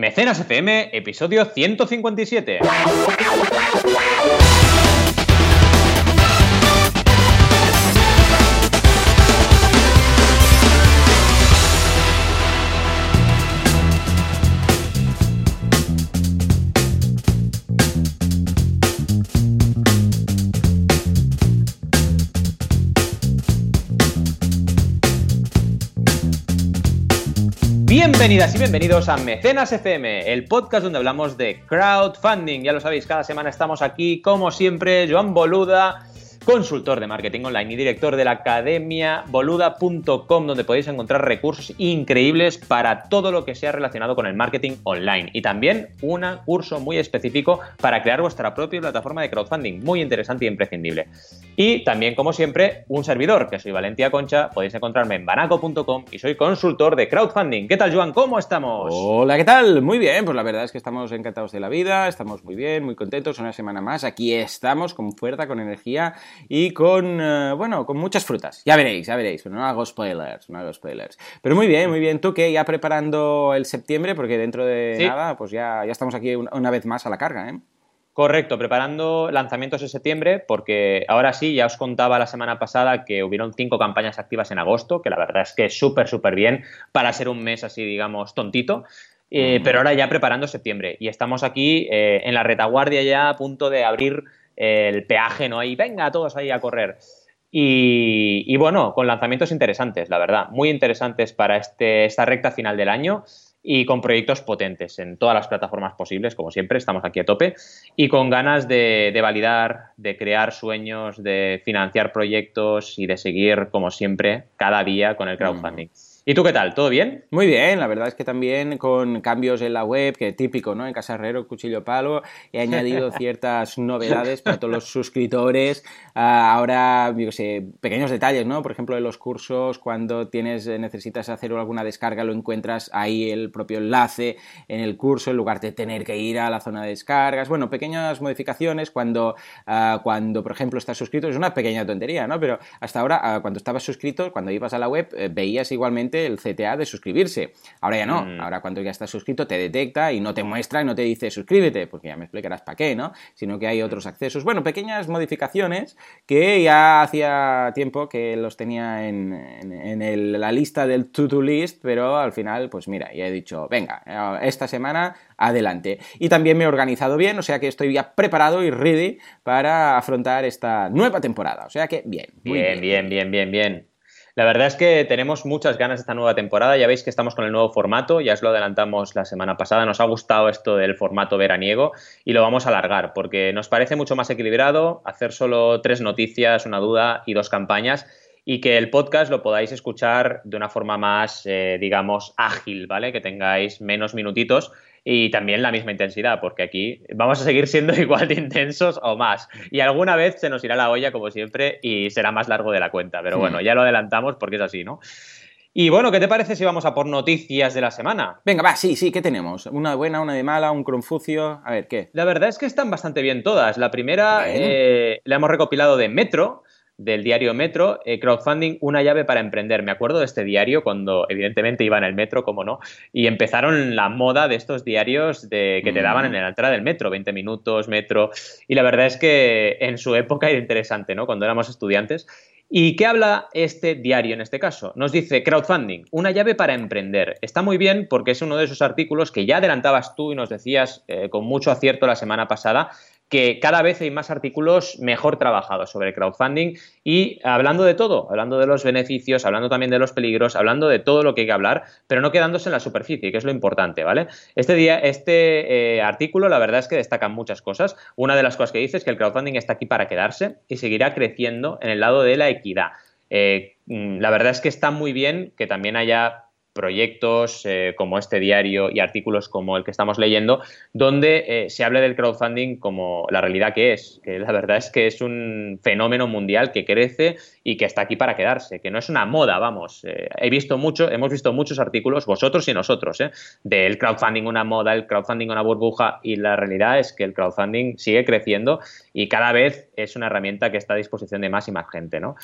Mecenas FM, episodio 157. Bienvenidas y bienvenidos a Mecenas FM, el podcast donde hablamos de crowdfunding. Ya lo sabéis, cada semana estamos aquí, como siempre, Joan Boluda, consultor de marketing online y director de la academia boluda.com, donde podéis encontrar recursos increíbles para todo lo que sea relacionado con el marketing online. Y también un curso muy específico para crear vuestra propia plataforma de crowdfunding, muy interesante y imprescindible. Y también, como siempre, un servidor, que soy Valentia Concha, podéis encontrarme en banaco.com y soy consultor de crowdfunding. ¿Qué tal, Joan? ¿Cómo estamos? Hola, ¿qué tal? Muy bien, pues la verdad es que estamos encantados de la vida, estamos muy bien, muy contentos, una semana más, aquí estamos con fuerza, con energía y con, eh, bueno, con muchas frutas. Ya veréis, ya veréis, pero no hago spoilers, no hago spoilers. Pero muy bien, muy bien. ¿Tú qué? Ya preparando el septiembre, porque dentro de nada, pues ya, ya estamos aquí una, vez más a la carga, ¿eh? Correcto, preparando lanzamientos en septiembre, porque ahora sí, ya os contaba la semana pasada que hubieron cinco campañas activas en agosto, que la verdad es que es súper, súper bien para ser un mes así, digamos, tontito. Eh, pero ahora ya preparando septiembre y estamos aquí eh, en la retaguardia ya a punto de abrir el peaje, ¿no? Y venga, todos ahí a correr. Y, bueno, con lanzamientos interesantes, la verdad, muy interesantes para este, esta recta final del año y con proyectos potentes en todas las plataformas posibles, como siempre, estamos aquí a tope, y con ganas de, validar, de crear sueños, de financiar proyectos y de seguir, como siempre, cada día con el crowdfunding. ¿Y tú qué tal? ¿Todo bien? Muy bien, la verdad es que también con cambios en la web, que típico, ¿no? En Casa Herrero, Cuchillo Palo, he añadido ciertas novedades para todos los suscriptores. Ah, ahora, yo sé, pequeños detalles, ¿no? Por ejemplo, en los cursos, cuando tienes, necesitas hacer alguna descarga, lo encuentras ahí el propio enlace en el curso, en lugar de tener que ir a la zona de descargas. Bueno, pequeñas modificaciones cuando, ah, cuando por ejemplo, estás suscrito. Es una pequeña tontería, ¿no? Pero hasta ahora, ah, cuando estabas suscrito, cuando ibas a la web, eh, veías igualmente el CTA de suscribirse. Ahora ya no, mm. ahora cuando ya estás suscrito te detecta y no te muestra y no te dice suscríbete, porque ya me explicarás para qué, ¿no? Sino que hay otros accesos. Bueno, pequeñas modificaciones que ya hacía tiempo que los tenía en, la lista del to-do list, pero al final, pues mira, ya he dicho, venga, esta semana adelante. Y también me he organizado bien, o sea que estoy ya preparado y ready para afrontar esta nueva temporada. O sea que bien. bien, bien, bien, bien, bien. La verdad es que tenemos muchas ganas de esta nueva temporada. Ya veis que estamos con el nuevo formato, ya os lo adelantamos la semana pasada. Nos ha gustado esto del formato veraniego y lo vamos a alargar porque nos parece mucho más equilibrado hacer solo tres noticias, una duda y dos campañas y que el podcast lo podáis escuchar de una forma más, eh, digamos, ágil, ¿vale? Que tengáis menos minutitos y también la misma intensidad, porque aquí vamos a seguir siendo igual de intensos o más. Y alguna vez se nos irá la olla, como siempre, y será más largo de la cuenta. Pero bueno, ya lo adelantamos porque es así, ¿no? Y bueno, ¿qué te parece si vamos a por noticias de la semana? Venga, va, sí, sí, ¿qué tenemos? Una de buena, una de mala, un confucio. A ver, ¿qué? La verdad es que están bastante bien todas. La primera eh, la hemos recopilado de Metro, del diario Metro, eh, crowdfunding, una llave para emprender. Me acuerdo de este diario cuando evidentemente iba en el metro, como no, y empezaron la moda de estos diarios de, que te daban en la entrada del metro, 20 minutos, metro, y la verdad es que en su época era interesante, ¿no? Cuando éramos estudiantes. ¿Y qué habla este diario en este caso? Nos dice crowdfunding, una llave para emprender. Está muy bien porque es uno de esos artículos que ya adelantabas tú y nos decías eh, con mucho acierto la semana pasada que cada vez hay más artículos mejor trabajados sobre crowdfunding y hablando de todo, hablando de los beneficios, hablando también de los peligros, hablando de todo lo que hay que hablar, pero no quedándose en la superficie, que es lo importante, ¿vale? Este, día, este eh, artículo, la verdad es que destaca muchas cosas. Una de las cosas que dice es que el crowdfunding está aquí para quedarse y seguirá creciendo en el lado de la equidad. Eh, mm, la verdad es que está muy bien que también haya proyectos eh, como este diario y artículos como el que estamos leyendo, donde eh, se hable del crowdfunding como la realidad que es, que la verdad es que es un fenómeno mundial que crece y que está aquí para quedarse, que no es una moda, vamos. Eh, he visto mucho, hemos visto muchos artículos, vosotros y nosotros, del crowdfunding una moda, el crowdfunding una burbuja, y la realidad es que el crowdfunding sigue creciendo y cada vez es una herramienta que está a disposición de más y más gente, ¿no?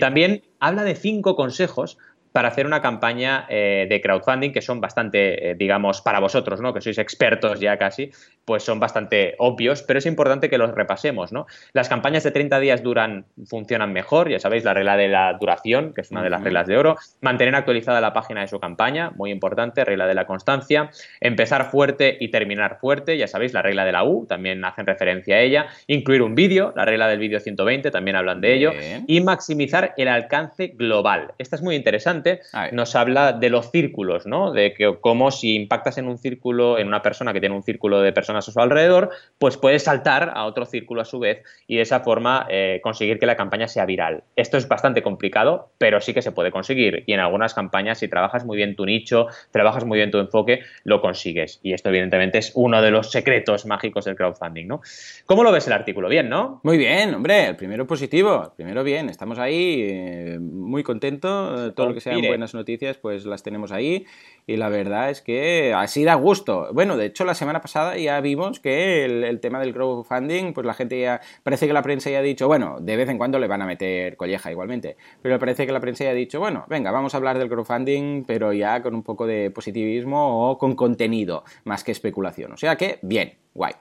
también habla de cinco consejos para hacer una campaña eh, de crowdfunding que son bastante, eh, digamos, para vosotros, ¿no? Que sois expertos ya casi, pues son bastante obvios, pero es importante que los repasemos, ¿no? Las campañas de 30 días duran, funcionan mejor, ya sabéis, la regla de la duración, que es una de las reglas de oro, mantener actualizada la página de su campaña, muy importante, regla de la constancia, empezar fuerte y terminar fuerte, ya sabéis, la regla de la U, también hacen referencia a ella, incluir un vídeo, la regla del vídeo 120, también hablan de ello, y maximizar el alcance global. Esta es muy interesante, nos habla de los círculos, ¿no? De que cómo si impactas en un círculo, en una persona que tiene un círculo de personas a su alrededor, pues puedes saltar a otro círculo a su vez y de esa forma eh, conseguir que la campaña sea viral. Esto es bastante complicado, pero sí que se puede conseguir y en algunas campañas si trabajas muy bien tu nicho, trabajas muy bien tu enfoque, lo consigues. Y esto evidentemente es uno de los secretos mágicos del crowdfunding, ¿no? ¿Cómo lo ves el artículo? Bien, ¿no? Muy bien, hombre, el primero positivo, el primero bien, estamos ahí eh, muy contentos, todo lo que sean buenas noticias pues las tenemos ahí y la verdad es que así da gusto. Bueno, de hecho la semana pasada ya vimos que el, tema del crowdfunding, pues la gente ya, parece que la prensa ya ha dicho, bueno, de vez en cuando le van a meter colleja igualmente, pero parece que la prensa ya ha dicho, bueno, venga, vamos a hablar del crowdfunding, pero ya con un poco de positivismo o con contenido, más que especulación. O sea que, bien, guay.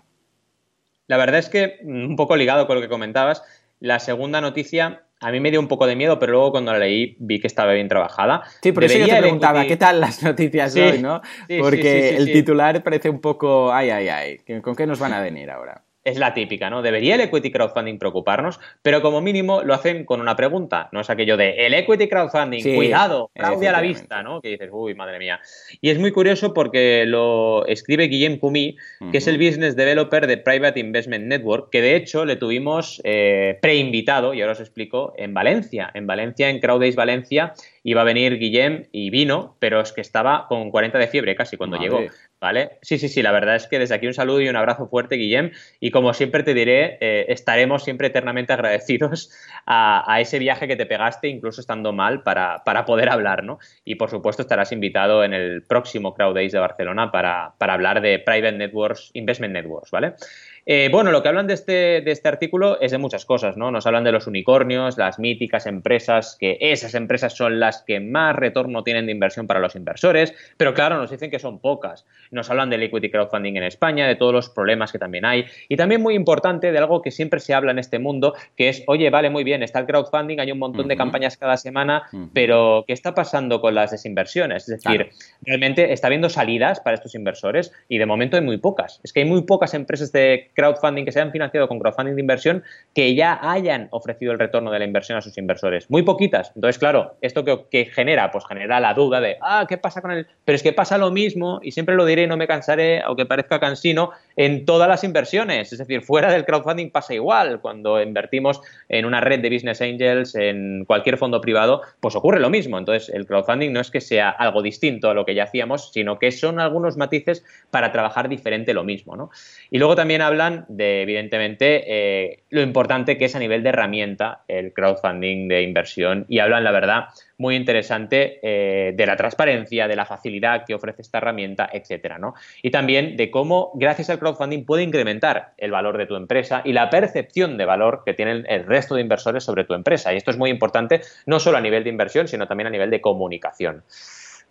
La verdad es que, mm, un poco ligado con lo que comentabas, la segunda noticia a mí me dio un poco de miedo, pero luego cuando la leí vi que estaba bien trabajada. Sí, por eso yo te preguntaba, ¿qué tal las noticias hoy, no? Porque el titular parece un poco, ay, ay, ay, ¿con qué nos van a venir ahora? Es la típica, ¿no? ¿Debería el equity crowdfunding preocuparnos? Pero como mínimo lo hacen con una pregunta, no es aquello de el equity crowdfunding, cuidado, fraude a la vista, ¿no? Que dices, uy, madre mía. Y es muy curioso porque lo escribe Guillem Kumi, que es el business developer de Private Investment Network, que de hecho le tuvimos eh, preinvitado, y ahora os explico, en Valencia, en Valencia, en Crowdays Valencia, iba a venir Guillem y vino, pero es que estaba con 40 de fiebre casi cuando llegó. ¿Vale? Sí, sí, sí, la verdad es que desde aquí un saludo y un abrazo fuerte, Guillem. Y como siempre te diré, eh, estaremos siempre eternamente agradecidos a, ese viaje que te pegaste, incluso estando mal, para, poder hablar, ¿no? Y por supuesto estarás invitado en el próximo Crowd Days de Barcelona para, para hablar de Private Networks, Investment Networks, ¿vale? Eh, bueno, lo que hablan de este, de este artículo es de muchas cosas, ¿no? Nos hablan de los unicornios, las míticas empresas, que esas empresas son las que más retorno tienen de inversión para los inversores, pero claro, nos dicen que son pocas. Nos hablan del equity crowdfunding en España, de todos los problemas que también hay, y también muy importante de algo que siempre se habla en este mundo, que es, oye, vale, muy bien, está el crowdfunding, hay un montón de campañas cada semana, pero ¿qué está pasando con las desinversiones? Es decir, realmente está habiendo salidas para estos inversores y de momento hay muy pocas. Es que hay muy pocas empresas de crowdfunding que se hayan financiado con crowdfunding de inversión que ya hayan ofrecido el retorno de la inversión a sus inversores. Muy poquitas. Entonces, claro, ¿esto que, genera? Pues genera la duda de, ah, ¿qué pasa con el...? Pero es que pasa lo mismo, y siempre lo diré y no me cansaré, aunque parezca cansino, en todas las inversiones. Es decir, fuera del crowdfunding pasa igual. Cuando invertimos en una red de business angels, en cualquier fondo privado, pues ocurre lo mismo. Entonces, el crowdfunding no es que sea algo distinto a lo que ya hacíamos, sino que son algunos matices para trabajar diferente lo mismo. ¿no? Y luego también habla de, evidentemente, eh, lo importante que es a nivel de herramienta el crowdfunding de inversión y hablan, la verdad, muy interesante eh, de la transparencia, de la facilidad que ofrece esta herramienta, etcétera, ¿no? Y también de cómo, gracias al crowdfunding, puede incrementar el valor de tu empresa y la percepción de valor que tienen el resto de inversores sobre tu empresa. Y esto es muy importante, no solo a nivel de inversión, sino también a nivel de comunicación.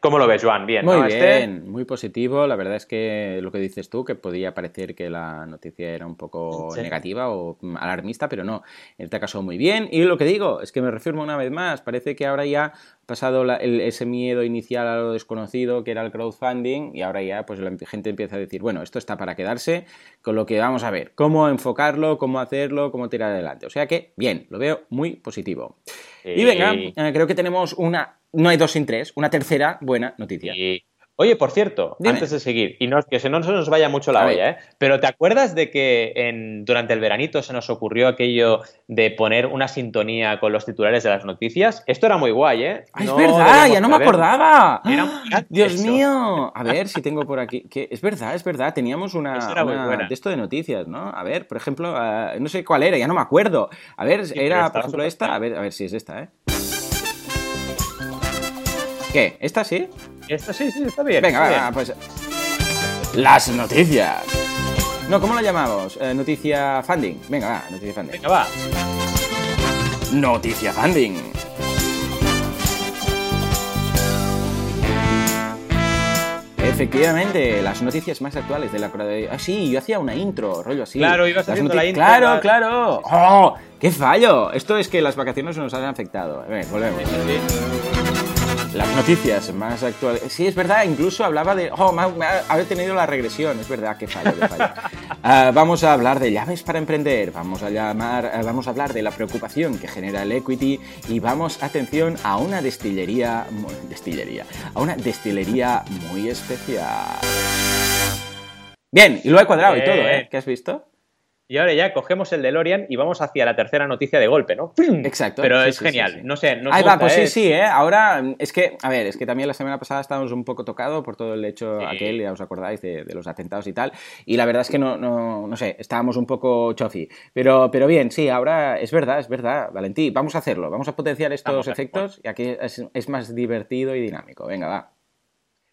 ¿Cómo lo ves, Joan? Bien, Muy bien, muy positivo. La verdad es que lo que dices tú, que podía parecer que la noticia era un poco negativa o alarmista, pero no. En este caso, muy bien. Y lo que digo es que me reafirmo una vez más. Parece que ahora ya ha pasado ese miedo inicial a lo desconocido, que era el crowdfunding, y ahora ya pues la gente empieza a decir, bueno, esto está para quedarse, con lo que vamos a ver, cómo enfocarlo, cómo hacerlo, cómo tirar adelante. O sea que, bien, lo veo muy positivo. Y venga, eh, creo que tenemos una no hay dos sin tres, una tercera buena noticia. Oye, por cierto, antes de seguir, y no, que se no se nos vaya mucho la olla, ¿eh? pero ¿te acuerdas de que en, durante el veranito se nos ocurrió aquello de poner una sintonía con los titulares de las noticias? Esto era muy guay, ¿eh? es verdad, ya no me acordaba. Dios mío. A ver si tengo por aquí. Que es verdad, es verdad. Teníamos una, de esto de noticias, ¿no? A ver, por ejemplo, ah, no sé cuál era, ya no me acuerdo. A ver, era, por ejemplo, esta. A ver, a ver si es esta, ¿eh? ¿Qué? ¿Esta sí? Esta sí, sí, está bien. Venga, pues. Las noticias. No, ¿cómo la llamamos? Eh, noticia funding. Venga, va, noticia funding. Venga, va. Noticia funding. Efectivamente, las noticias más actuales de la Ah, sí, yo hacía una intro, rollo así. Claro, ibas haciendo la intro. Claro, claro. ¡Oh! ¡Qué fallo! Esto es que las vacaciones nos han afectado. A ver, volvemos. Las noticias más actuales. Sí, es verdad, incluso hablaba de. Oh, haber tenido la regresión. Es verdad, qué fallo, qué fallo. Ah, vamos a hablar de llaves para emprender. Vamos a, llamar, ah, vamos a hablar de la preocupación que genera el equity. Y vamos, atención, a una destillería. Destillería. A una destilería muy especial. Bien, y lo he cuadrado y todo, ¿eh? ¿Qué has visto? Y ahora ya cogemos el DeLorean y vamos hacia la tercera noticia de golpe, ¿no? Exacto. Pero es genial. No sé, no Ahí va, pues sí, sí, ¿eh? Ahora, es que, a ver, es que también la semana pasada estábamos un poco tocados por todo el hecho aquel, ya os acordáis, de, los atentados y tal. Y la verdad es que no, no, no sé, estábamos un poco chofi. Pero, pero bien, sí, ahora es verdad, es verdad, Valentí. Vamos a hacerlo, vamos a potenciar estos efectos y aquí es, es más divertido y dinámico. Venga, va.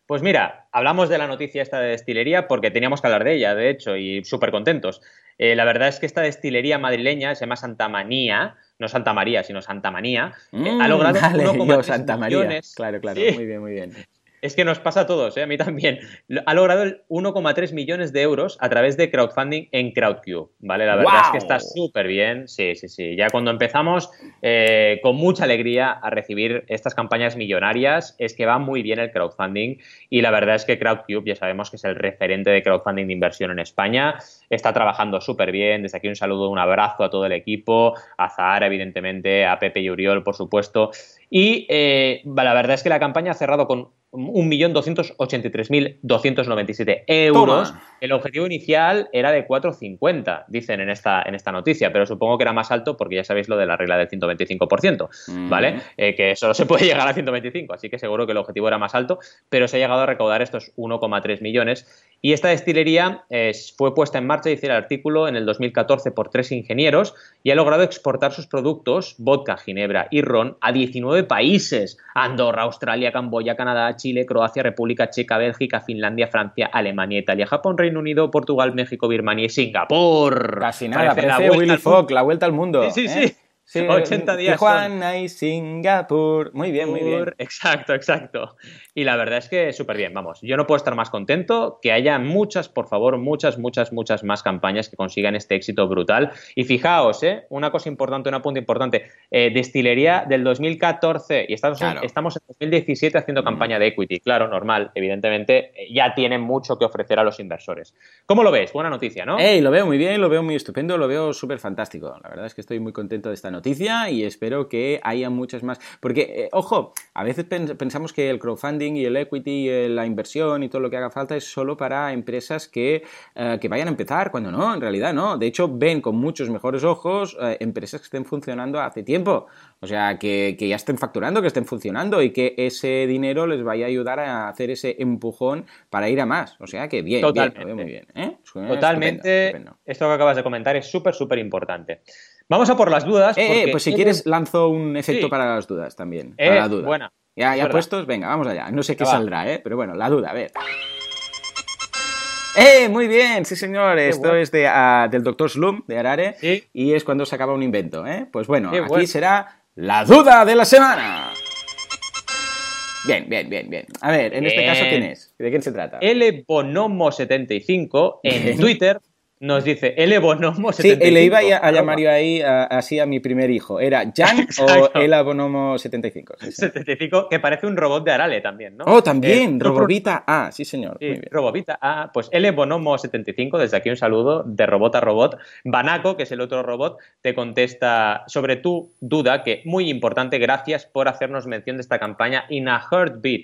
Pues mira, hablamos de la noticia esta de destilería porque teníamos que hablar de ella, de hecho, y súper contentos. Eh, la verdad es que esta destilería madrileña se llama Santa Manía, no Santa María, sino Santa Manía, eh, ha mm, logrado vale, Santa María. Claro, claro, muy bien, muy bien. Es que nos pasa a todos, ¿eh? a mí también. Ha logrado 1,3 millones de euros a través de crowdfunding en CrowdCube, ¿vale? La verdad es que está súper bien, sí, sí, sí. Ya cuando empezamos eh, con mucha alegría a recibir estas campañas millonarias, es que va muy bien el crowdfunding y la verdad es que CrowdCube ya sabemos que es el referente de crowdfunding de inversión en España. Está trabajando súper bien. Desde aquí un saludo, un abrazo a todo el equipo, a Zahara, evidentemente, a Pepe y Uriol, por supuesto. Y eh, la verdad es que la campaña ha cerrado con 1.283.297 euros. El objetivo inicial era de 4,50, dicen en esta, en esta noticia, pero supongo que era más alto porque ya sabéis lo de la regla del 125%, ¿vale? Eh, que solo se puede llegar a 125, así que seguro que el objetivo era más alto, pero se ha llegado a recaudar estos 1,3 millones y esta destilería eh, fue puesta en marcha, dice el artículo, en el 2014 por tres ingenieros y ha logrado exportar sus productos, vodka, ginebra y ron, a 19 países. Andorra, Australia, Camboya, Canadá, Chile, Croacia, República Checa, Bélgica, Finlandia, Francia, Alemania, Italia, Japón, Reino Unido, Portugal, México, Birmania y Singapur. Casi nada, parece, la Willy Fogg, la vuelta al mundo. Sí, sí, ¿eh? sí. Sí, 80 días. Tijuana y Singapur. Muy bien, muy bien. Exacto, exacto. Y la verdad es que súper bien, vamos. Yo no puedo estar más contento que haya muchas, por favor, muchas, muchas, muchas más campañas que consigan este éxito brutal. Y fijaos, ¿eh? una cosa importante, una punto importante. Eh, destilería del 2014 y estamos, en, estamos en 2017 haciendo campaña de equity. Claro, normal, evidentemente, eh, ya tienen mucho que ofrecer a los inversores. ¿Cómo lo ves? Buena noticia, ¿no? Lo veo muy bien, lo veo muy estupendo, lo veo súper fantástico. La verdad es que estoy muy contento de esta noticia noticia y espero que haya muchas más. Porque, eh, ojo, a veces pensamos que el crowdfunding y el equity, y la inversión y todo lo que haga falta es solo para empresas que, eh, que vayan a empezar, cuando no, en realidad no. De hecho, ven con muchos mejores ojos eh, empresas que estén funcionando hace tiempo. O sea, que, ya estén facturando, que estén funcionando y que ese dinero les vaya a ayudar a hacer ese empujón para ir a más. O sea, que bien, Totalmente. muy bien. Totalmente. Esto que acabas de comentar es súper, súper importante. Vamos a por las dudas. Eh, eh pues si quieres, lanzo un efecto para las dudas también. para eh, la duda. Buena. Ya, ya puestos, venga, vamos allá. No sé qué saldrá, ¿eh? Pero bueno, la duda, a ver. ¡Eh! Muy bien, sí señor. Esto es de, ah, del doctor Slum, de Arare. Y es cuando se acaba un invento, ¿eh? Pues bueno, aquí será la duda de la semana. Bien, bien, bien, bien. A ver, en este caso, ¿quién es? ¿De quién se trata? L Bonomo75 en Twitter nos dice el Bonomo 75. Sí, le iba a, llamar yo ahí así a mi primer hijo. ¿Era Jan o el Bonomo 75? 75, que parece un robot de Arale también, ¿no? Oh, también, eh, Robovita A, sí señor. Sí, Robovita A, pues el Bonomo 75, desde aquí un saludo de robot a robot. Banaco, que es el otro robot, te contesta sobre tu duda, que muy importante, gracias por hacernos mención de esta campaña In a Heartbeat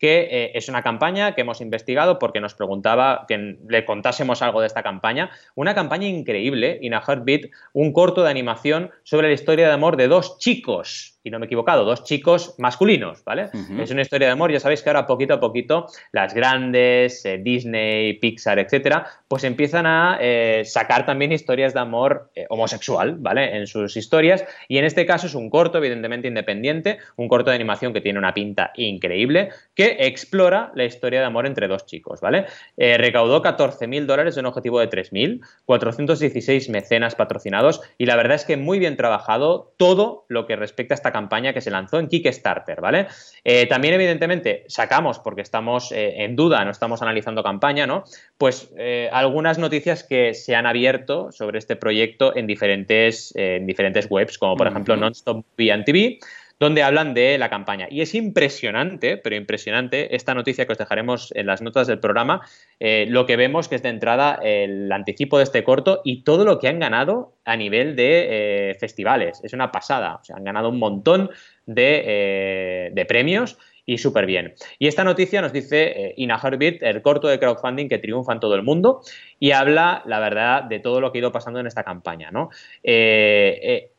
que eh, es una campaña que hemos investigado porque nos preguntaba que le contásemos algo de esta campaña. Una campaña increíble, In a Heartbeat, un corto de animación sobre la historia de amor de dos chicos y no me he equivocado, dos chicos masculinos, ¿vale? Es una historia de amor, ya sabéis que ahora poquito a poquito las grandes, eh, Disney, Pixar, etcétera, pues empiezan a eh, sacar también historias de amor eh, homosexual, ¿vale? En sus historias, y en este caso es un corto, evidentemente independiente, un corto de animación que tiene una pinta increíble, que explora la historia de amor entre dos chicos, ¿vale? recaudó 14.000 dólares de un objetivo de 3.000, 416 mecenas patrocinados, y la verdad es que muy bien trabajado todo lo que respecta a esta esta campaña que se lanzó en Kickstarter, ¿vale? Eh, también, evidentemente, sacamos, porque estamos eh, en duda, no estamos analizando campaña, ¿no? Pues algunas noticias que se han abierto sobre este proyecto en diferentes, en diferentes webs, como por ejemplo Nonstop TV donde hablan de la campaña. Y es impresionante, pero impresionante, esta noticia que os dejaremos en las notas del programa, eh, lo que vemos que es de entrada el anticipo de este corto y todo lo que han ganado a nivel de eh, festivales. Es una pasada, o sea, han ganado un montón de, eh, de premios y súper bien. Y esta noticia nos dice eh, In a Heartbeat, el corto de crowdfunding que triunfa en todo el mundo y habla, la verdad, de todo lo que ha ido pasando en esta campaña. ¿no? Eh, eh,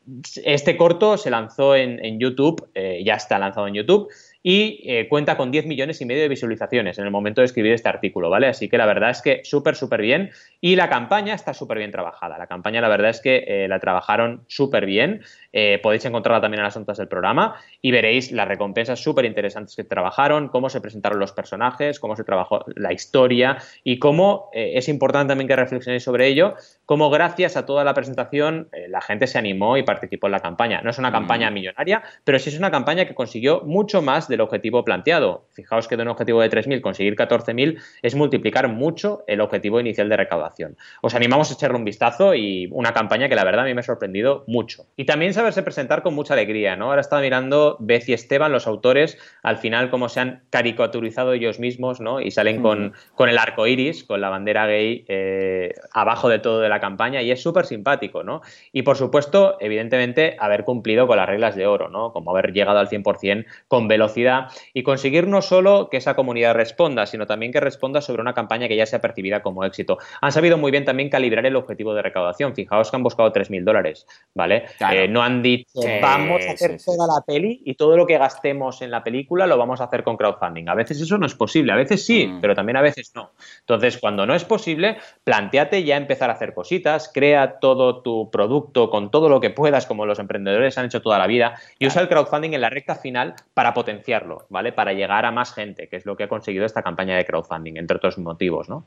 este corto se lanzó en YouTube, ya está lanzado en YouTube y eh, cuenta con 10 millones y medio de visualizaciones en el momento de escribir este artículo, ¿vale? Así que la verdad es que súper, súper bien y la campaña está súper bien trabajada. La campaña la verdad es que eh, la trabajaron súper bien, eh, podéis encontrarla también en las notas del programa y veréis las recompensas súper interesantes que trabajaron, cómo se presentaron los personajes, cómo se trabajó la historia y cómo es importante también que reflexionéis sobre ello, cómo gracias a toda la presentación la gente se animó y participó en la campaña. No es una campaña millonaria, pero sí es una campaña que consiguió mucho más del objetivo planteado. Fijaos que de un objetivo de 3.000 conseguir 14.000 es multiplicar mucho el objetivo inicial de recaudación. Os animamos a echarle un vistazo y una campaña que la verdad a mí me ha sorprendido mucho. Y también saberse presentar con mucha alegría, ¿no? Ahora estaba mirando Beth y Esteban, los autores, al final cómo se han caricaturizado ellos mismos, ¿no? Y salen con, mm. con el arco iris, con la bandera gay eh, abajo de todo de la campaña y es súper simpático, ¿no? Y por supuesto, evidentemente, haber cumplido con las reglas de oro, ¿no? Como haber llegado al 100% con velocidad y conseguir no solo que esa comunidad responda, sino también que responda sobre una campaña que ya sea percibida como éxito. Han sabido muy bien también calibrar el objetivo de recaudación. Fijaos que han buscado 3.000 dólares, ¿vale? Eh, no han dicho, vamos a hacer toda la peli y todo lo que gastemos en la película lo vamos a hacer con crowdfunding. A veces eso no es posible, a veces sí, mm. pero también a veces no. Entonces, cuando no es posible, planteate ya empezar a hacer cositas, crea todo tu producto con todo lo que puedas, como los emprendedores han hecho toda la vida, y usa el crowdfunding en la recta final para potenciar ¿vale? Para llegar a más gente, que es lo que ha conseguido esta campaña de crowdfunding, entre otros motivos, ¿no?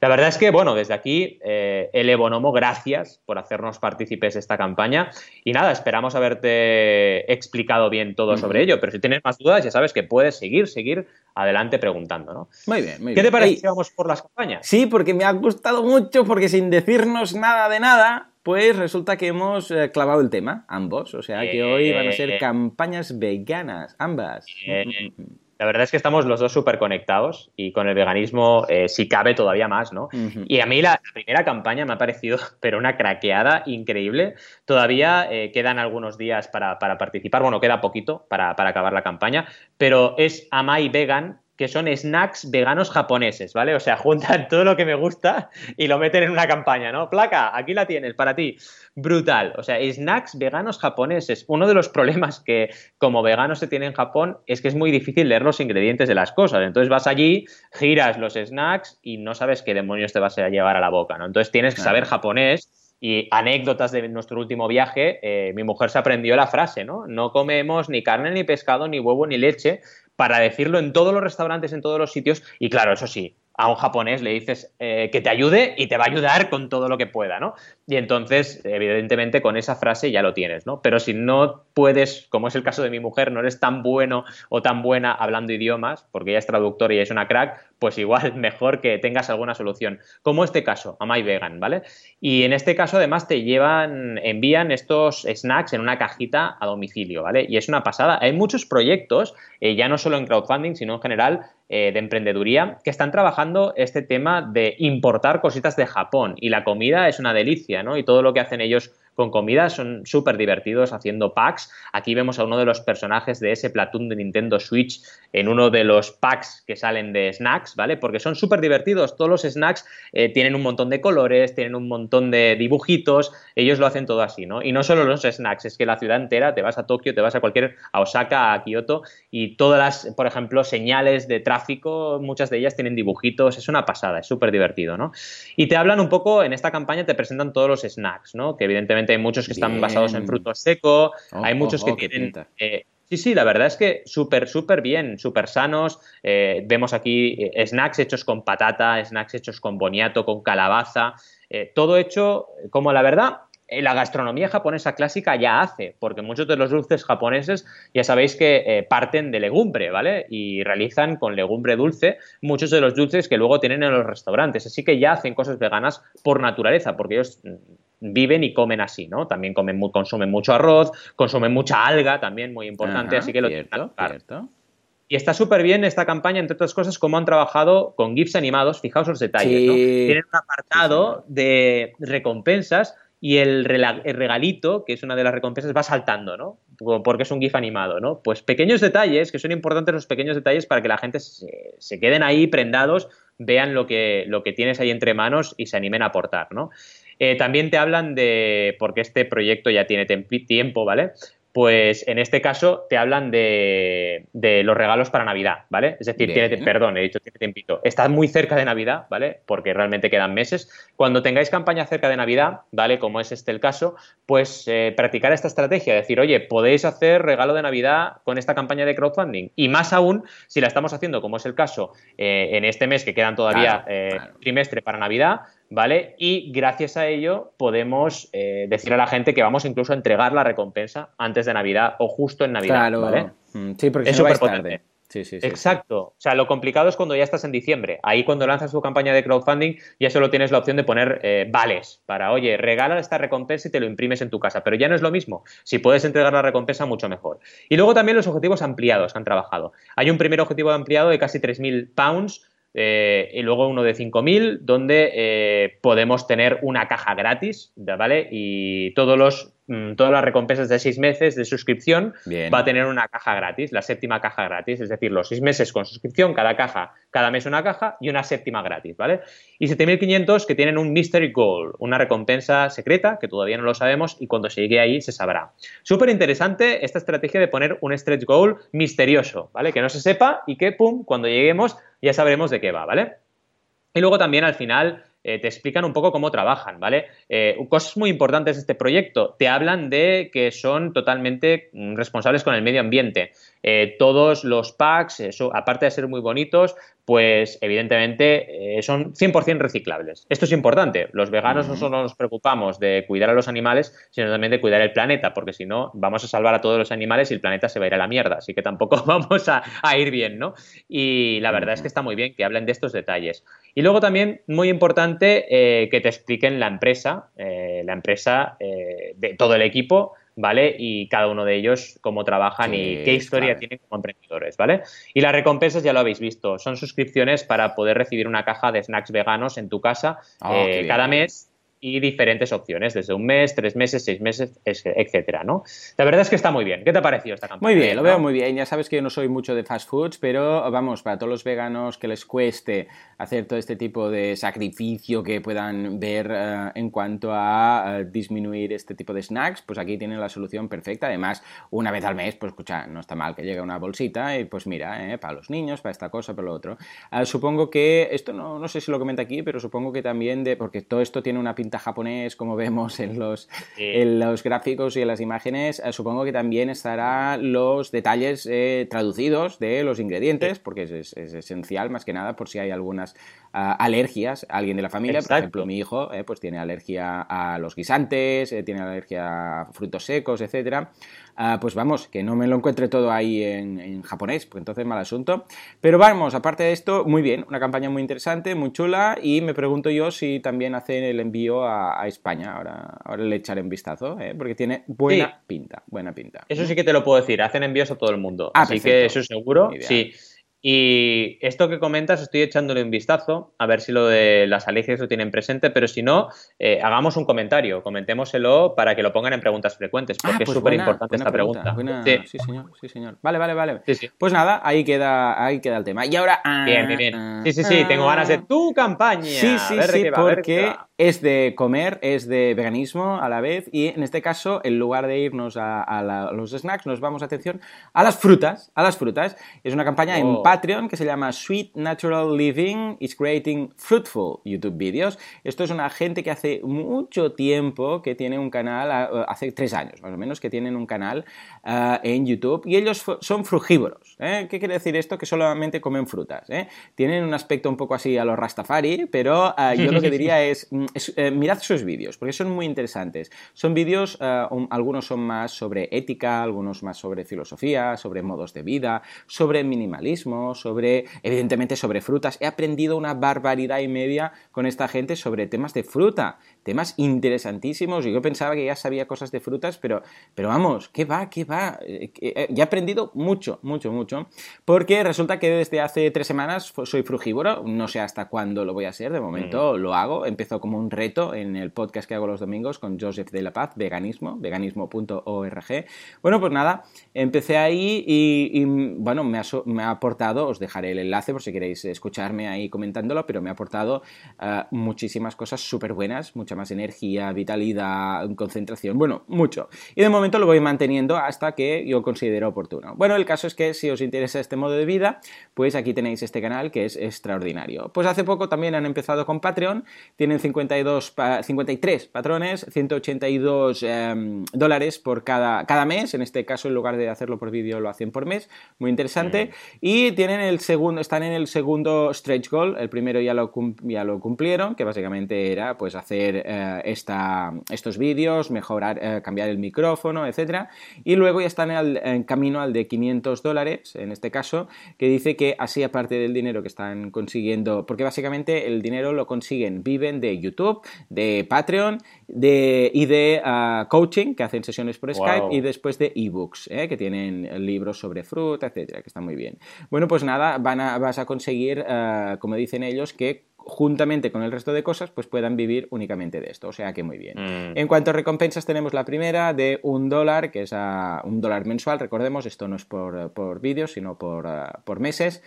La verdad es que, bueno, desde aquí, eh, El Ebonomo, gracias por hacernos partícipes de esta campaña. Y nada, esperamos haberte explicado bien todo sobre ello. Pero si tienes más dudas, ya sabes que puedes seguir, seguir adelante preguntando, ¿no? Muy bien, muy bien. ¿Qué te parece si vamos por las campañas? Sí, porque me ha gustado mucho, porque sin decirnos nada de nada, pues resulta que hemos eh, clavado el tema, ambos. O sea que hoy van a ser campañas veganas, ambas. Eh, la verdad es que estamos los dos súper conectados y con el veganismo, si cabe, todavía más, ¿no? Y a mí la, primera campaña me ha parecido, pero una craqueada increíble. Todavía quedan algunos días para, participar, bueno, queda poquito para, para acabar la campaña, pero es Amai Vegan que son snacks veganos japoneses, ¿vale? O sea, juntan todo lo que me gusta y lo meten en una campaña, ¿no? Placa, aquí la tienes para ti. Brutal. O sea, snacks veganos japoneses. Uno de los problemas que como vegano se tiene en Japón es que es muy difícil leer los ingredientes de las cosas. Entonces vas allí, giras los snacks y no sabes qué demonios te vas a llevar a la boca, ¿no? Entonces tienes que saber japonés y anécdotas de nuestro último viaje, eh, mi mujer se aprendió la frase, ¿no? No comemos ni carne, ni pescado, ni huevo, ni leche, para decirlo en todos los restaurantes, en todos los sitios. Y claro, eso sí, a un japonés le dices eh, que te ayude y te va a ayudar con todo lo que pueda, ¿no? Y entonces, evidentemente, con esa frase ya lo tienes, ¿no? Pero si no puedes, como es el caso de mi mujer, no eres tan bueno o tan buena hablando idiomas, porque ella es traductora y es una crack, pues igual mejor que tengas alguna solución. Como este caso, a My Vegan, ¿vale? Y en este caso, además, te llevan, envían estos snacks en una cajita a domicilio, ¿vale? Y es una pasada. Hay muchos proyectos, eh, ya no solo en crowdfunding, sino en general, eh, de emprendeduría que están trabajando este tema de importar cositas de Japón y la comida es una delicia, ¿no? Y todo lo que hacen ellos con comida, son súper divertidos haciendo packs. Aquí vemos a uno de los personajes de ese Platoon de Nintendo Switch en uno de los packs que salen de snacks, ¿vale? Porque son súper divertidos. Todos los snacks eh, tienen un montón de colores, tienen un montón de dibujitos, ellos lo hacen todo así, ¿no? Y no solo los snacks, es que la ciudad entera, te vas a Tokio, te vas a cualquier, a Osaka, a Kioto, y todas las, por ejemplo, señales de tráfico, muchas de ellas tienen dibujitos, es una pasada, es súper divertido, ¿no? Y te hablan un poco, en esta campaña te presentan todos los snacks, ¿no? Que evidentemente hay muchos que están basados en fruto seco, oh, hay muchos que tienen... Eh, sí, sí, la verdad es que súper, súper bien, súper sanos. Eh, vemos aquí eh, snacks hechos con patata, snacks hechos con boniato, con calabaza, todo hecho como la verdad eh, la gastronomía japonesa clásica ya hace, porque muchos de los dulces japoneses ya sabéis que parten de legumbre, ¿vale? Y realizan con legumbre dulce muchos de los dulces que luego tienen en los restaurantes. Así que ya hacen cosas veganas por naturaleza, porque ellos mm, viven y comen así, ¿no? También comen, consumen mucho arroz, consumen mucha alga, también muy importante, así que lo cierto, cierto. Y está súper bien esta campaña, entre otras cosas, cómo han trabajado con GIFs animados. Fijaos los detalles, ¿no? Tienen un apartado de recompensas y el, regalito, que es una de las recompensas, va saltando, ¿no? Porque es un GIF animado, ¿no? Pues pequeños detalles, que son importantes los pequeños detalles para que la gente se, queden ahí prendados, vean lo que, lo que tienes ahí entre manos y se animen a aportar, ¿no? Eh, también te hablan de, porque este proyecto ya tiene tiempo, ¿vale? pues en este caso te hablan de, los regalos para Navidad, ¿vale? Es decir, tiene, perdón, he dicho tiene tiempito. Está muy cerca de Navidad, ¿vale? Porque realmente quedan meses. Cuando tengáis campaña cerca de Navidad, ¿vale? Como es este el caso, pues eh, practicar esta estrategia, decir, oye, podéis hacer regalo de Navidad con esta campaña de crowdfunding. Y más aún, si la estamos haciendo, como es el caso, eh, en este mes que quedan todavía trimestre para Navidad, ¿vale? Y gracias a ello podemos eh, decir a la gente que vamos incluso a entregar la recompensa antes de Navidad o justo en Navidad, claro. ¿vale? Mm, sí, porque es súper tarde. Sí, sí, sí, Exacto. O sea, lo complicado es cuando ya estás en diciembre. Ahí cuando lanzas tu campaña de crowdfunding ya solo tienes la opción de poner eh, vales para, oye, regala esta recompensa y te lo imprimes en tu casa. Pero ya no es lo mismo. Si puedes entregar la recompensa, mucho mejor. Y luego también los objetivos ampliados que han trabajado. Hay un primer objetivo ampliado de casi 3.000 pounds eh, y luego uno de 5.000 donde eh, podemos tener una caja gratis, ¿vale? Y todos los todas las recompensas de seis meses de suscripción va a tener una caja gratis, la séptima caja gratis, es decir, los seis meses con suscripción, cada caja, cada mes una caja y una séptima gratis, ¿vale? Y 7.500 que tienen un Mystery Goal, una recompensa secreta que todavía no lo sabemos y cuando se llegue ahí se sabrá. Súper interesante esta estrategia de poner un stretch goal misterioso, ¿vale? Que no se sepa y que, pum, cuando lleguemos ya sabremos de qué va, ¿vale? Y luego también al final eh, te explican un poco cómo trabajan, ¿vale? Eh, cosas muy importantes de este proyecto. Te hablan de que son totalmente mm, responsables con el medio ambiente. Eh, todos los packs, eso, aparte de ser muy bonitos, pues evidentemente son 100% reciclables. Esto es importante. Los veganos no solo nos preocupamos de cuidar a los animales, sino también de cuidar el planeta, porque si no, vamos a salvar a todos los animales y el planeta se va a ir a la mierda. Así que tampoco vamos a, ir bien, ¿no? Y la verdad es que está muy bien que hablen de estos detalles. Y luego también, muy importante, eh, que te expliquen la empresa, eh, la empresa eh, de todo el equipo, ¿vale? Y cada uno de ellos, cómo trabajan y qué historia tienen como emprendedores, ¿vale? Y las recompensas ya lo habéis visto, son suscripciones para poder recibir una caja de snacks veganos en tu casa ah, cada mes y diferentes opciones, desde un mes, tres meses, seis meses, etcétera, ¿no? La verdad es que está muy bien. ¿Qué te ha parecido esta campaña? Muy bien, lo veo muy bien. Ya sabes que yo no soy mucho de fast foods, pero vamos, para todos los veganos que les cueste hacer todo este tipo de sacrificio que puedan ver eh, en cuanto a eh, disminuir este tipo de snacks, pues aquí tienen la solución perfecta. Además, una vez al mes, pues escucha, no está mal que llegue una bolsita y pues mira, eh, para los niños, para esta cosa, para lo otro. supongo que, esto no, no sé si lo comenta aquí, pero supongo que también de, porque todo esto tiene una pinta japonés, como vemos en los, en los gráficos y en las imágenes, eh, supongo que también estará los detalles eh, traducidos de los ingredientes, porque es, esencial más que nada por si hay algunas ah, alergias a alguien de la familia. Por ejemplo, mi hijo eh, pues tiene alergia a los guisantes, tiene alergia a frutos secos, etcétera. Ah, pues vamos, que no me lo encuentre todo ahí en, japonés, pues entonces mal asunto. Pero vamos, aparte de esto, muy bien, una campaña muy interesante, muy chula, y me pregunto yo si también hacen el envío a, España. Ahora, ahora le echaré un vistazo, ¿eh? porque tiene buena pinta, buena pinta. Eso sí que te lo puedo decir, hacen envíos a todo el mundo. Ah, Así que eso seguro, sí. Y esto que comentas, estoy echándole un vistazo, a ver si lo de las alergias lo tienen presente, pero si no, eh, hagamos un comentario, comentémoselo para que lo pongan en preguntas frecuentes, porque es súper ah, pues importante esta pregunta. Sí. señor, sí, señor. Vale, vale, vale. Pues nada, ahí queda, ahí queda el tema. Y ahora. bien, bien, bien. Ah, sí, sí, sí, tengo ganas de ah. tu campaña. Sí, sí, sí, porque es de comer, es de veganismo a la vez, y en este caso, en lugar de irnos a, los snacks, nos vamos, atención, a las frutas, a las frutas. Es una campaña en oh. Patreon que se llama Sweet Natural Living is Creating Fruitful YouTube Videos. Esto es una gente que hace mucho tiempo que tiene un canal, hace tres años más o menos, que tienen un canal ah, en YouTube y ellos son frugívoros. ¿eh? ¿Qué quiere decir esto? Que solamente comen frutas. ¿eh? Tienen un aspecto un poco así a los Rastafari, pero ah, yo lo que diría es, eh, mirad sus vídeos, porque son muy interesantes. Son vídeos, eh, algunos son más sobre ética, algunos más sobre filosofía, sobre modos de vida, sobre minimalismo, sobre, evidentemente, sobre frutas. He aprendido una barbaridad y media con esta gente sobre temas de fruta temas interesantísimos. Yo pensaba que ya sabía cosas de frutas, pero, pero vamos, ¿qué va? ¿Qué va? Eh, eh, ya he aprendido mucho, mucho, mucho. Porque resulta que desde hace tres semanas soy frugívoro. No sé hasta cuándo lo voy a ser. De momento mm. lo hago. Empezó como un reto en el podcast que hago los domingos con Joseph de la Paz, veganismo, veganismo.org. Bueno, pues nada, empecé ahí y, bueno, me ha, me ha, aportado, os dejaré el enlace por si queréis escucharme ahí comentándolo, pero me ha aportado eh, muchísimas cosas súper buenas, más energía, vitalidad, concentración, bueno, mucho. Y de momento lo voy manteniendo hasta que yo considero oportuno. Bueno, el caso es que si os interesa este modo de vida, pues aquí tenéis este canal que es extraordinario. Pues hace poco también han empezado con Patreon, tienen 52, 53 patrones, 182 em, dólares por cada, cada mes, en este caso en lugar de hacerlo por vídeo lo hacen por mes, muy interesante. Y tienen el segundo, están en el segundo stretch goal, el primero ya lo, ya lo cumplieron, que básicamente era pues hacer eh, esta, estos vídeos, mejorar, eh, cambiar el micrófono, etcétera. Y luego ya están en, camino al de 500 dólares, en este caso, que dice que así aparte del dinero que están consiguiendo, porque básicamente el dinero lo consiguen, viven de YouTube, de Patreon de, y de ah, coaching, que hacen sesiones por Skype, y después de ebooks, eh, que tienen libros sobre fruta, etcétera, que está muy bien. Bueno, pues nada, van a, vas a conseguir, como dicen ellos, que juntamente con el resto de cosas, pues puedan vivir únicamente de esto. O sea que muy bien. Mm. En cuanto a recompensas, tenemos la primera de un dólar, que es a un dólar mensual. Recordemos, esto no es por, por vídeos, sino por, ah, por meses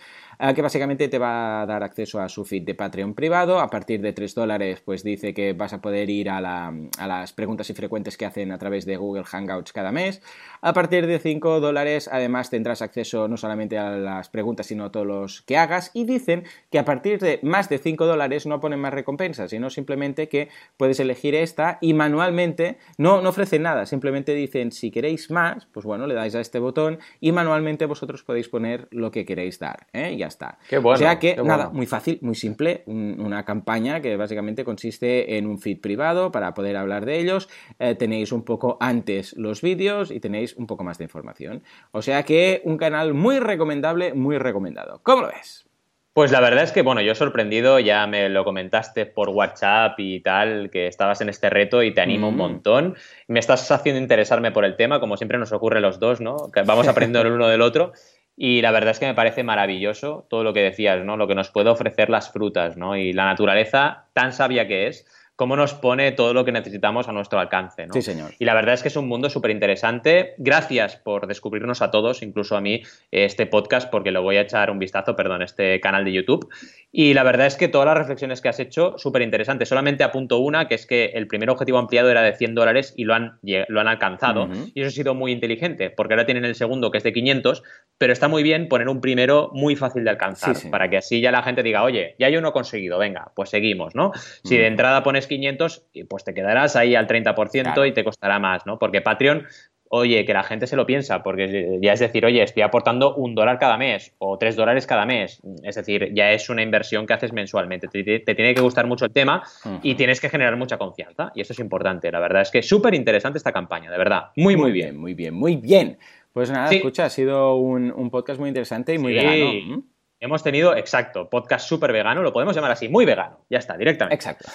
que básicamente te va a dar acceso a su feed de Patreon privado. A partir de 3 dólares, pues dice que vas a poder ir a, las preguntas y frecuentes que hacen a través de Google Hangouts cada mes. A partir de 5 dólares, además, tendrás acceso no solamente a las preguntas, sino a todos los que hagas. Y dicen que a partir de más de 5 dólares no ponen más recompensas, sino simplemente que puedes elegir esta y manualmente no, no ofrecen nada, simplemente dicen si queréis más, pues bueno, le dais a este botón y manualmente vosotros podéis poner lo que queréis dar. ¿eh? Está. o sea que, nada, muy fácil, muy simple, una campaña que básicamente consiste en un feed privado para poder hablar de ellos. Eh, tenéis un poco antes los vídeos y tenéis un poco más de información. O sea que un canal muy recomendable, muy recomendado. ¿Cómo lo ves? Pues la verdad es que, bueno, yo sorprendido, ya me lo comentaste por WhatsApp y tal, que estabas en este reto y te animo un mm. montón. Me estás haciendo interesarme por el tema, como siempre nos ocurre los dos, ¿no? Que vamos aprendiendo el uno del otro. Y la verdad es que me parece maravilloso todo lo que decías, ¿no? Lo que nos puede ofrecer las frutas, ¿no? Y la naturaleza tan sabia que es, cómo nos pone todo lo que necesitamos a nuestro alcance. ¿no? Sí, señor. Y la verdad es que es un mundo súper interesante. Gracias por descubrirnos a todos, incluso a mí, este podcast, porque lo voy a echar un vistazo, perdón, este canal de YouTube. Y la verdad es que todas las reflexiones que has hecho, súper interesantes. Solamente apunto una, que es que el primer objetivo ampliado era de 100 dólares y lo han, lo han alcanzado. Y eso ha sido muy inteligente, porque ahora tienen el segundo, que es de 500, pero está muy bien poner un primero muy fácil de alcanzar, para que así ya la gente diga, oye, ya yo no he conseguido, venga, pues seguimos, ¿no? Si de entrada pones 500, pues te quedarás ahí al 30% y te costará más, ¿no? Porque Patreon oye, que la gente se lo piensa, porque ya es decir, oye, estoy aportando un dólar cada mes o tres dólares cada mes. Es decir, ya es una inversión que haces mensualmente. Te, tiene que gustar mucho el tema y tienes que generar mucha confianza. Y eso es importante. La verdad es que es súper interesante esta campaña, de verdad. Muy, muy, bien. Muy bien, muy bien. Pues nada, escucha, ha sido un, podcast muy interesante y muy vegano. Hemos tenido, exacto, podcast súper vegano, lo podemos llamar así, muy vegano, ya está, directamente. Exacto.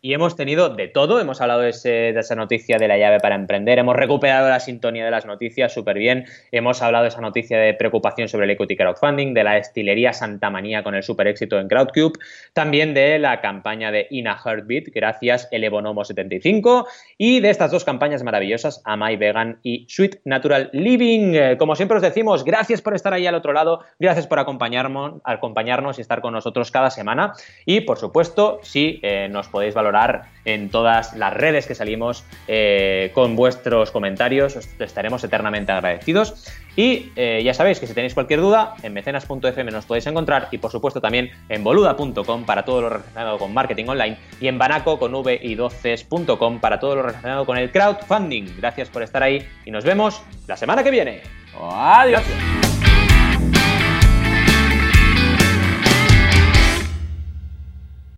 Y hemos tenido de todo, hemos hablado de, esa noticia de la llave para emprender, hemos recuperado la sintonía de las noticias súper bien, hemos hablado de esa noticia de preocupación sobre el equity crowdfunding, de la estilería Santa Manía con el super éxito en Crowdcube, también de la campaña de Ina Heartbeat, gracias el Ebonomo 75, y de estas dos campañas maravillosas, Amai Vegan y Sweet Natural Living. Eh, como siempre os decimos, gracias por estar ahí al otro lado, gracias por acompañarnos acompañarnos y estar con nosotros cada semana. Y por supuesto, si eh, nos podéis valorar en todas las redes que salimos eh, con vuestros comentarios, os estaremos eternamente agradecidos. Y eh, ya sabéis que si tenéis cualquier duda, en mecenas.fm nos podéis encontrar y por supuesto también en boluda.com para todo lo relacionado con marketing online y en banaco con v y 12.com para todo lo relacionado con el crowdfunding. Gracias por estar ahí y nos vemos la semana que viene. Adiós.